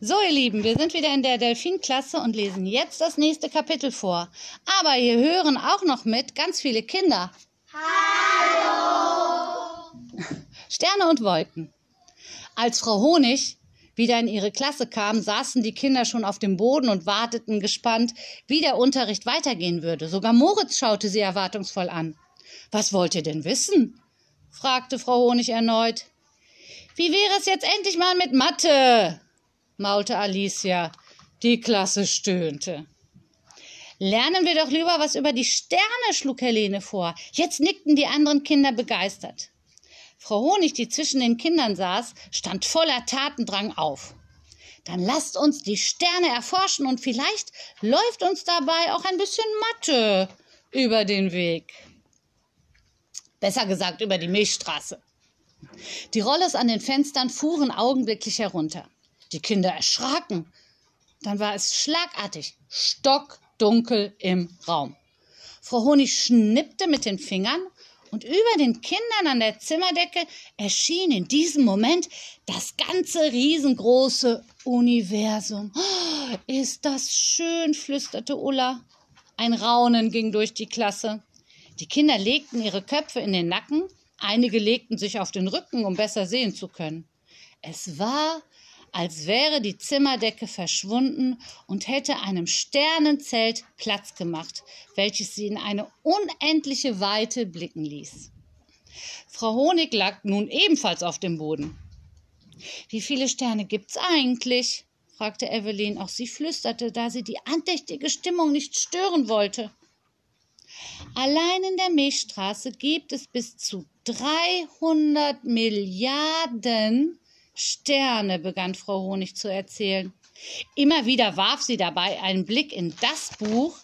So, ihr Lieben, wir sind wieder in der Delfinklasse und lesen jetzt das nächste Kapitel vor. Aber hier hören auch noch mit ganz viele Kinder. Hallo! Sterne und Wolken. Als Frau Honig wieder in ihre Klasse kam, saßen die Kinder schon auf dem Boden und warteten gespannt, wie der Unterricht weitergehen würde. Sogar Moritz schaute sie erwartungsvoll an. Was wollt ihr denn wissen? fragte Frau Honig erneut. Wie wäre es jetzt endlich mal mit Mathe? Maulte Alicia. Die Klasse stöhnte. Lernen wir doch lieber was über die Sterne, schlug Helene vor. Jetzt nickten die anderen Kinder begeistert. Frau Honig, die zwischen den Kindern saß, stand voller Tatendrang auf. Dann lasst uns die Sterne erforschen und vielleicht läuft uns dabei auch ein bisschen Mathe über den Weg. Besser gesagt über die Milchstraße. Die Rollos an den Fenstern fuhren augenblicklich herunter. Die Kinder erschraken. Dann war es schlagartig stockdunkel im Raum. Frau Honig schnippte mit den Fingern und über den Kindern an der Zimmerdecke erschien in diesem Moment das ganze riesengroße Universum. Oh, ist das schön, flüsterte Ulla. Ein Raunen ging durch die Klasse. Die Kinder legten ihre Köpfe in den Nacken Einige legten sich auf den Rücken, um besser sehen zu können. Es war, als wäre die Zimmerdecke verschwunden und hätte einem Sternenzelt Platz gemacht, welches sie in eine unendliche Weite blicken ließ. Frau Honig lag nun ebenfalls auf dem Boden. Wie viele Sterne gibt's eigentlich? fragte Evelyn. Auch sie flüsterte, da sie die andächtige Stimmung nicht stören wollte. Allein in der Milchstraße gibt es bis zu 300 Milliarden Sterne, begann Frau Honig zu erzählen. Immer wieder warf sie dabei einen Blick in das Buch,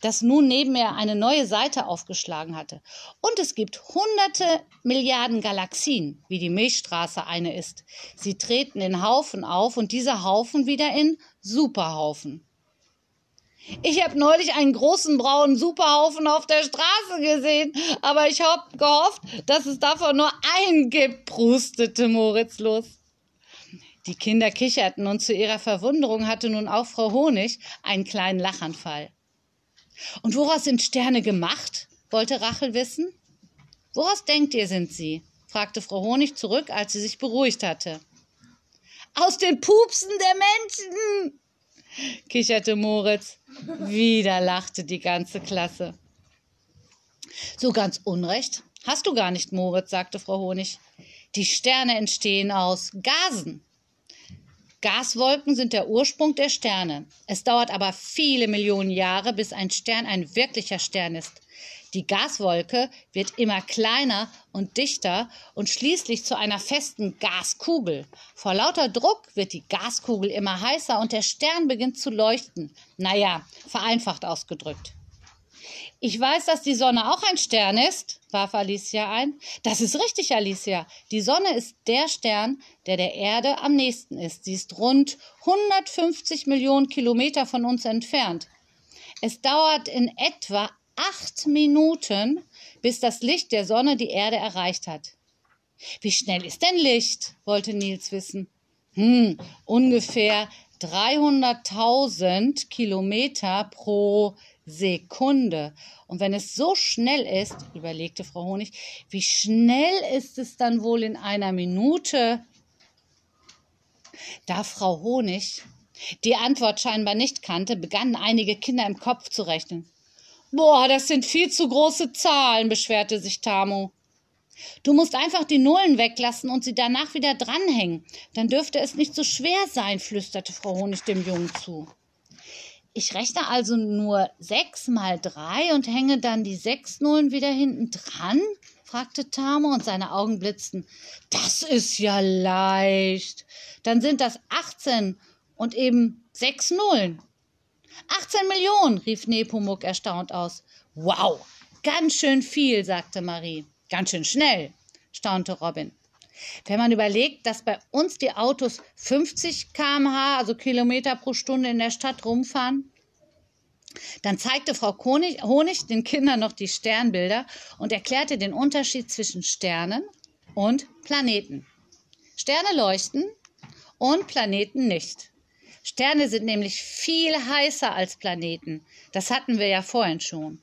das nun neben ihr eine neue Seite aufgeschlagen hatte. Und es gibt hunderte Milliarden Galaxien, wie die Milchstraße eine ist. Sie treten in Haufen auf und dieser Haufen wieder in Superhaufen. Ich habe neulich einen großen braunen Superhaufen auf der Straße gesehen, aber ich habe gehofft, dass es davon nur einen gibt, prustete Moritz los. Die Kinder kicherten und zu ihrer Verwunderung hatte nun auch Frau Honig einen kleinen Lachanfall. Und woraus sind Sterne gemacht? wollte Rachel wissen. Woraus denkt ihr, sind sie? fragte Frau Honig zurück, als sie sich beruhigt hatte. Aus den Pupsen der Menschen, kicherte Moritz. Wieder lachte die ganze Klasse. So ganz Unrecht hast du gar nicht, Moritz, sagte Frau Honig. Die Sterne entstehen aus Gasen. Gaswolken sind der Ursprung der Sterne. Es dauert aber viele Millionen Jahre, bis ein Stern ein wirklicher Stern ist. Die Gaswolke wird immer kleiner und dichter und schließlich zu einer festen Gaskugel. Vor lauter Druck wird die Gaskugel immer heißer und der Stern beginnt zu leuchten. Naja, vereinfacht ausgedrückt. Ich weiß, dass die Sonne auch ein Stern ist, warf Alicia ein. Das ist richtig, Alicia. Die Sonne ist der Stern, der der Erde am nächsten ist. Sie ist rund 150 Millionen Kilometer von uns entfernt. Es dauert in etwa acht Minuten, bis das Licht der Sonne die Erde erreicht hat. Wie schnell ist denn Licht? wollte Nils wissen. Hm, ungefähr 300.000 Kilometer pro Sekunde. Und wenn es so schnell ist, überlegte Frau Honig, wie schnell ist es dann wohl in einer Minute? Da Frau Honig die Antwort scheinbar nicht kannte, begannen einige Kinder im Kopf zu rechnen. Boah, das sind viel zu große Zahlen, beschwerte sich Tamu. Du musst einfach die Nullen weglassen und sie danach wieder dranhängen. Dann dürfte es nicht so schwer sein, flüsterte Frau Honig dem Jungen zu. Ich rechne also nur sechs mal drei und hänge dann die sechs Nullen wieder hinten dran? fragte Tamu und seine Augen blitzten. Das ist ja leicht. Dann sind das achtzehn und eben sechs Nullen. 18 Millionen, rief Nepomuk erstaunt aus. Wow, ganz schön viel, sagte Marie. Ganz schön schnell, staunte Robin. Wenn man überlegt, dass bei uns die Autos 50 km/h, also Kilometer pro Stunde in der Stadt rumfahren, dann zeigte Frau Honig, den Kindern noch die Sternbilder und erklärte den Unterschied zwischen Sternen und Planeten. Sterne leuchten und Planeten nicht. Sterne sind nämlich viel heißer als Planeten. Das hatten wir ja vorhin schon.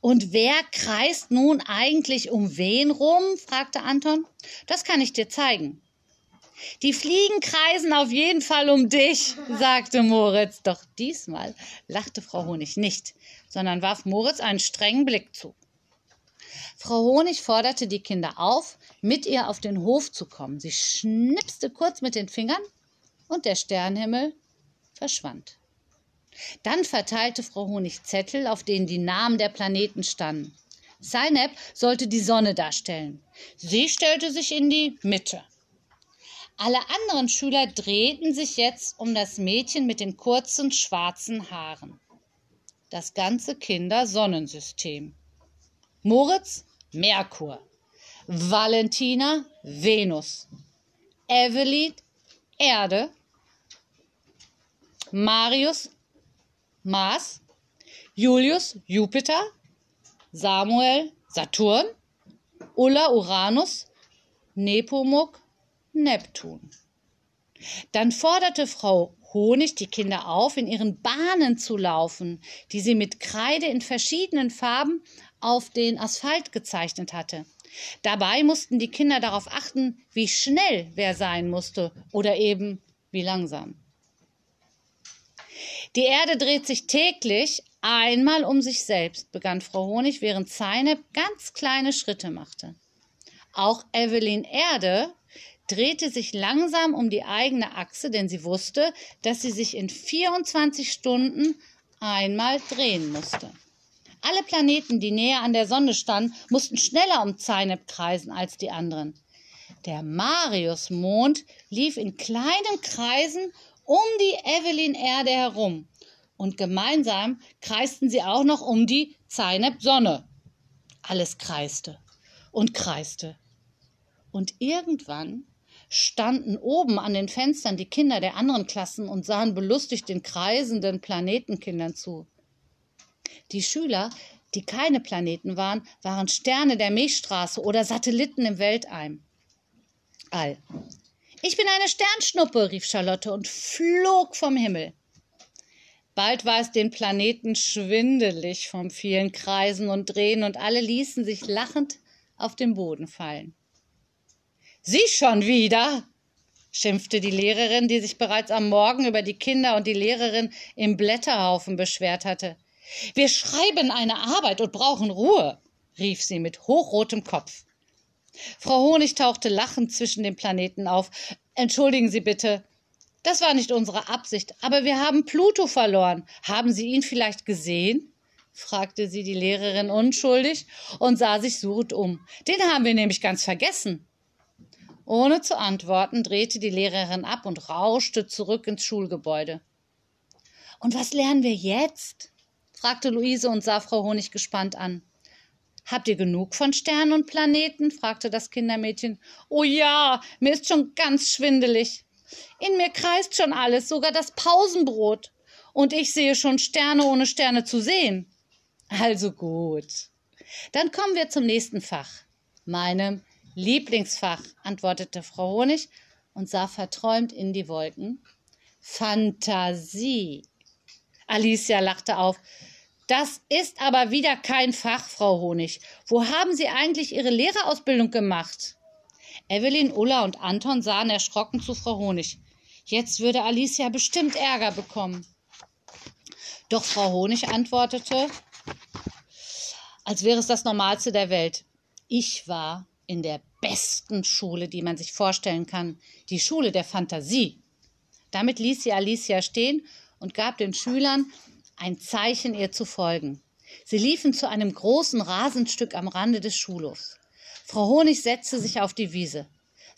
Und wer kreist nun eigentlich um wen rum? fragte Anton. Das kann ich dir zeigen. Die Fliegen kreisen auf jeden Fall um dich, sagte Moritz. Doch diesmal lachte Frau Honig nicht, sondern warf Moritz einen strengen Blick zu. Frau Honig forderte die Kinder auf, mit ihr auf den Hof zu kommen. Sie schnipste kurz mit den Fingern und der Sternhimmel verschwand. Dann verteilte Frau Honig Zettel, auf denen die Namen der Planeten standen. Zeynep sollte die Sonne darstellen. Sie stellte sich in die Mitte. Alle anderen Schüler drehten sich jetzt um das Mädchen mit den kurzen schwarzen Haaren. Das ganze Kindersonnensystem. Moritz Merkur, Valentina Venus, Evelyn Erde, Marius Mars, Julius Jupiter, Samuel Saturn, Ulla Uranus, Nepomuk Neptun. Dann forderte Frau Honig die Kinder auf, in ihren Bahnen zu laufen, die sie mit Kreide in verschiedenen Farben auf den Asphalt gezeichnet hatte. Dabei mussten die Kinder darauf achten, wie schnell wer sein musste oder eben wie langsam. Die Erde dreht sich täglich einmal um sich selbst, begann Frau Honig, während Zeynep ganz kleine Schritte machte. Auch Evelyn Erde drehte sich langsam um die eigene Achse, denn sie wusste, dass sie sich in 24 Stunden einmal drehen musste. Alle Planeten, die näher an der Sonne standen, mussten schneller um Zeynep kreisen als die anderen. Der Mariusmond lief in kleinen Kreisen um die Evelyn-Erde herum. Und gemeinsam kreisten sie auch noch um die Zeynep-Sonne. Alles kreiste und kreiste. Und irgendwann standen oben an den Fenstern die Kinder der anderen Klassen und sahen belustigt den kreisenden Planetenkindern zu. Die Schüler, die keine Planeten waren, waren Sterne der Milchstraße oder Satelliten im Weltall. Ich bin eine Sternschnuppe, rief Charlotte und flog vom Himmel. Bald war es den Planeten schwindelig vom vielen Kreisen und Drehen und alle ließen sich lachend auf den Boden fallen. Sie schon wieder, schimpfte die Lehrerin, die sich bereits am Morgen über die Kinder und die Lehrerin im Blätterhaufen beschwert hatte. Wir schreiben eine Arbeit und brauchen Ruhe, rief sie mit hochrotem Kopf. Frau Honig tauchte lachend zwischen den Planeten auf. Entschuldigen Sie bitte. Das war nicht unsere Absicht, aber wir haben Pluto verloren. Haben Sie ihn vielleicht gesehen? fragte sie die Lehrerin unschuldig und sah sich suchend um. Den haben wir nämlich ganz vergessen. Ohne zu antworten, drehte die Lehrerin ab und rauschte zurück ins Schulgebäude. Und was lernen wir jetzt? fragte Luise und sah Frau Honig gespannt an. Habt ihr genug von Sternen und Planeten? fragte das Kindermädchen. Oh ja, mir ist schon ganz schwindelig. In mir kreist schon alles, sogar das Pausenbrot. Und ich sehe schon Sterne, ohne Sterne zu sehen. Also gut. Dann kommen wir zum nächsten Fach. Meinem Lieblingsfach, antwortete Frau Honig und sah verträumt in die Wolken. Fantasie. Alicia lachte auf. Das ist aber wieder kein Fach, Frau Honig. Wo haben Sie eigentlich Ihre Lehrerausbildung gemacht? Evelyn, Ulla und Anton sahen erschrocken zu Frau Honig. Jetzt würde Alicia bestimmt Ärger bekommen. Doch Frau Honig antwortete, als wäre es das Normalste der Welt. Ich war in der besten Schule, die man sich vorstellen kann, die Schule der Fantasie. Damit ließ sie Alicia stehen und gab den Schülern ein Zeichen, ihr zu folgen. Sie liefen zu einem großen Rasenstück am Rande des Schulhofs. Frau Honig setzte sich auf die Wiese.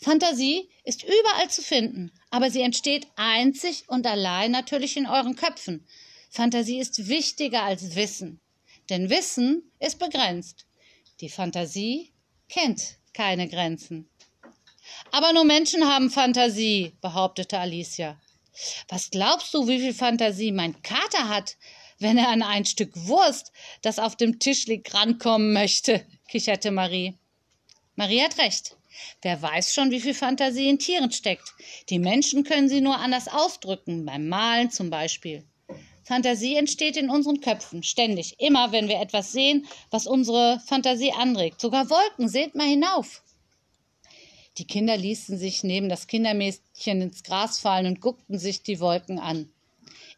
Fantasie ist überall zu finden, aber sie entsteht einzig und allein natürlich in euren Köpfen. Fantasie ist wichtiger als Wissen, denn Wissen ist begrenzt. Die Fantasie kennt keine Grenzen. Aber nur Menschen haben Fantasie, behauptete Alicia. Was glaubst du, wie viel Fantasie mein Kater hat, wenn er an ein Stück Wurst, das auf dem Tisch liegt, rankommen möchte? kicherte Marie. Marie hat recht. Wer weiß schon, wie viel Fantasie in Tieren steckt. Die Menschen können sie nur anders ausdrücken, beim Malen zum Beispiel. Fantasie entsteht in unseren Köpfen, ständig, immer wenn wir etwas sehen, was unsere Fantasie anregt. Sogar Wolken, seht mal hinauf. Die Kinder ließen sich neben das Kindermädchen ins Gras fallen und guckten sich die Wolken an.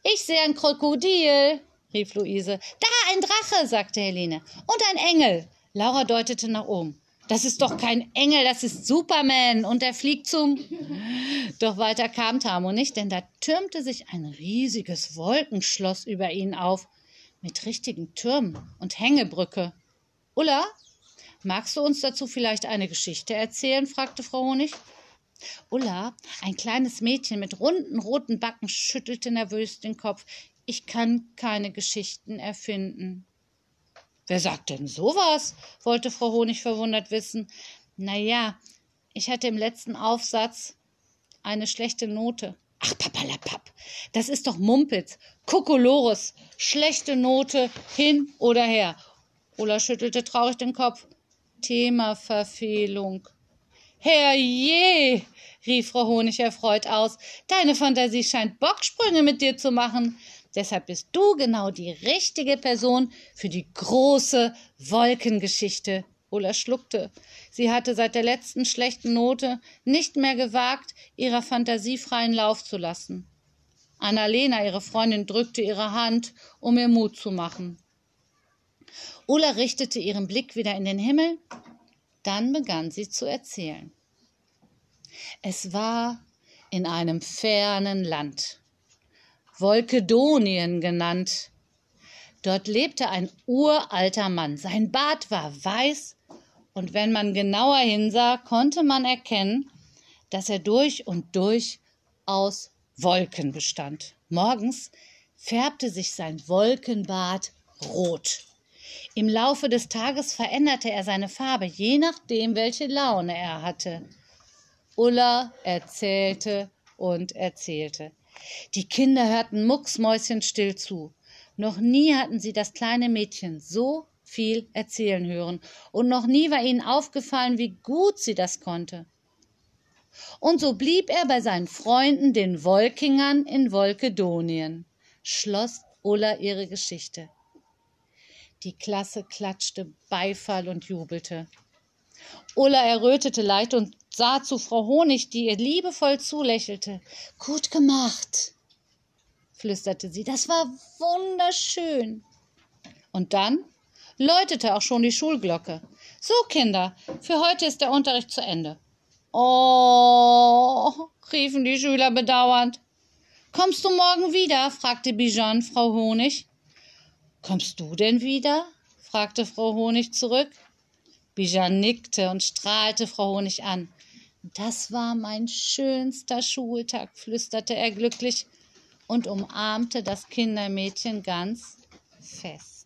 Ich sehe ein Krokodil, rief Luise. Da, ein Drache, sagte Helene. Und ein Engel. Laura deutete nach oben. Das ist doch kein Engel, das ist Superman und er fliegt zum. Doch weiter kam Tamo nicht, denn da türmte sich ein riesiges Wolkenschloss über ihnen auf, mit richtigen Türmen und Hängebrücke. Ulla, magst du uns dazu vielleicht eine Geschichte erzählen? fragte Frau Honig. Ulla, ein kleines Mädchen mit runden roten Backen, schüttelte nervös den Kopf. Ich kann keine Geschichten erfinden. Wer sagt denn sowas? wollte Frau Honig verwundert wissen. Na ja, ich hatte im letzten Aufsatz eine schlechte Note. Ach, papalapap, das ist doch Mumpitz. Kokolores, schlechte Note, hin oder her. Ulla schüttelte traurig den Kopf. Themaverfehlung. Herrje, rief Frau Honig erfreut aus, deine Fantasie scheint Bocksprünge mit dir zu machen. Deshalb bist du genau die richtige Person für die große Wolkengeschichte. Ulla schluckte. Sie hatte seit der letzten schlechten Note nicht mehr gewagt, ihrer Fantasie freien Lauf zu lassen. Annalena, ihre Freundin, drückte ihre Hand, um ihr Mut zu machen. Ulla richtete ihren Blick wieder in den Himmel, dann begann sie zu erzählen. Es war in einem fernen Land. Wolkedonien genannt. Dort lebte ein uralter Mann. Sein Bart war weiß, und wenn man genauer hinsah, konnte man erkennen, dass er durch und durch aus Wolken bestand. Morgens färbte sich sein Wolkenbart rot. Im Laufe des Tages veränderte er seine Farbe, je nachdem, welche Laune er hatte. Ulla erzählte und erzählte. Die Kinder hörten mucksmäuschenstill zu. Noch nie hatten sie das kleine Mädchen so viel erzählen hören, und noch nie war ihnen aufgefallen, wie gut sie das konnte. Und so blieb er bei seinen Freunden, den Wolkingern in Wolkedonien, schloss Ulla ihre Geschichte. Die Klasse klatschte Beifall und jubelte. Ulla errötete leicht und sah zu Frau Honig, die ihr liebevoll zulächelte. Gut gemacht, flüsterte sie. Das war wunderschön. Und dann läutete auch schon die Schulglocke. So, Kinder, für heute ist der Unterricht zu Ende. Oh, riefen die Schüler bedauernd. Kommst du morgen wieder? fragte Bijan Frau Honig. Kommst du denn wieder? fragte Frau Honig zurück. Bijan nickte und strahlte Frau Honig an. Das war mein schönster Schultag, flüsterte er glücklich und umarmte das Kindermädchen ganz fest.